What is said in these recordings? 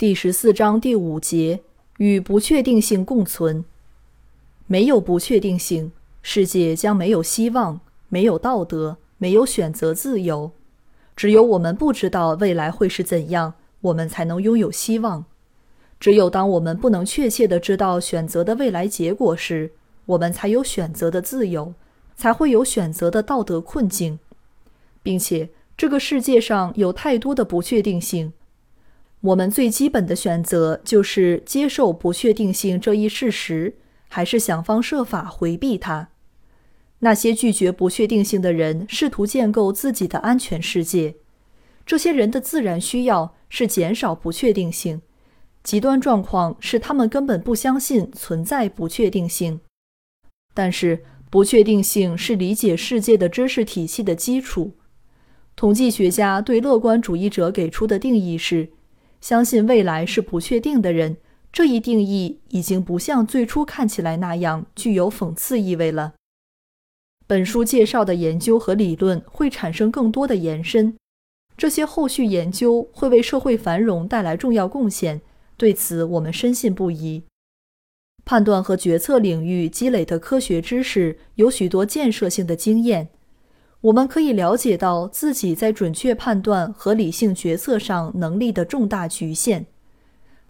第十四章第五节：与不确定性共存。没有不确定性，世界将没有希望，没有道德，没有选择自由。只有我们不知道未来会是怎样，我们才能拥有希望。只有当我们不能确切的知道选择的未来结果时，我们才有选择的自由，才会有选择的道德困境，并且这个世界上有太多的不确定性。我们最基本的选择就是接受不确定性这一事实，还是想方设法回避它。那些拒绝不确定性的人试图建构自己的安全世界。这些人的自然需要是减少不确定性。极端状况是他们根本不相信存在不确定性。但是，不确定性是理解世界的知识体系的基础。统计学家对乐观主义者给出的定义是。相信未来是不确定的人，这一定义已经不像最初看起来那样具有讽刺意味了。本书介绍的研究和理论会产生更多的延伸，这些后续研究会为社会繁荣带来重要贡献，对此我们深信不疑。判断和决策领域积累的科学知识有许多建设性的经验。我们可以了解到自己在准确判断和理性决策上能力的重大局限。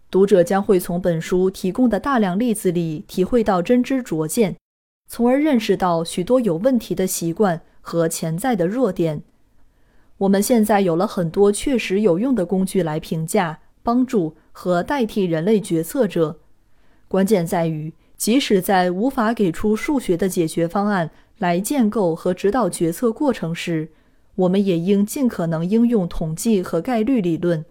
读者将会从本书提供的大量例子里体会到真知灼见，从而认识到许多有问题的习惯和潜在的弱点。我们现在有了很多确实有用的工具来评价、帮助和代替人类决策者。关键在于，即使在无法给出数学的解决方案。来建构和指导决策过程时，我们也应尽可能应用统计和概率理论。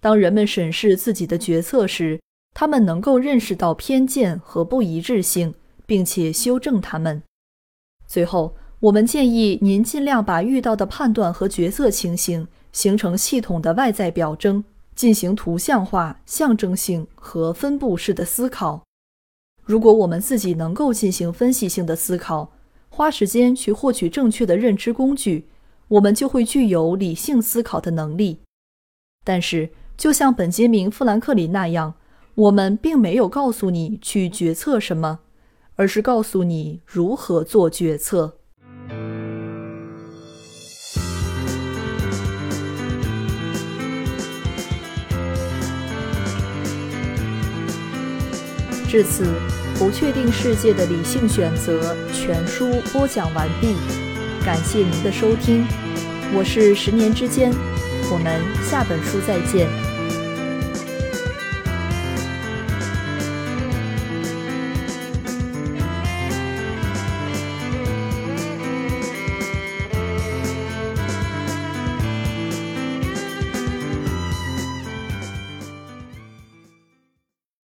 当人们审视自己的决策时，他们能够认识到偏见和不一致性，并且修正它们。最后，我们建议您尽量把遇到的判断和决策情形形成系统的外在表征，进行图像化、象征性和分布式的思考。如果我们自己能够进行分析性的思考，花时间去获取正确的认知工具，我们就会具有理性思考的能力。但是，就像本杰明·富兰克林那样，我们并没有告诉你去决策什么，而是告诉你如何做决策。至此。不确定世界的理性选择全书播讲完毕，感谢您的收听，我是十年之间，我们下本书再见。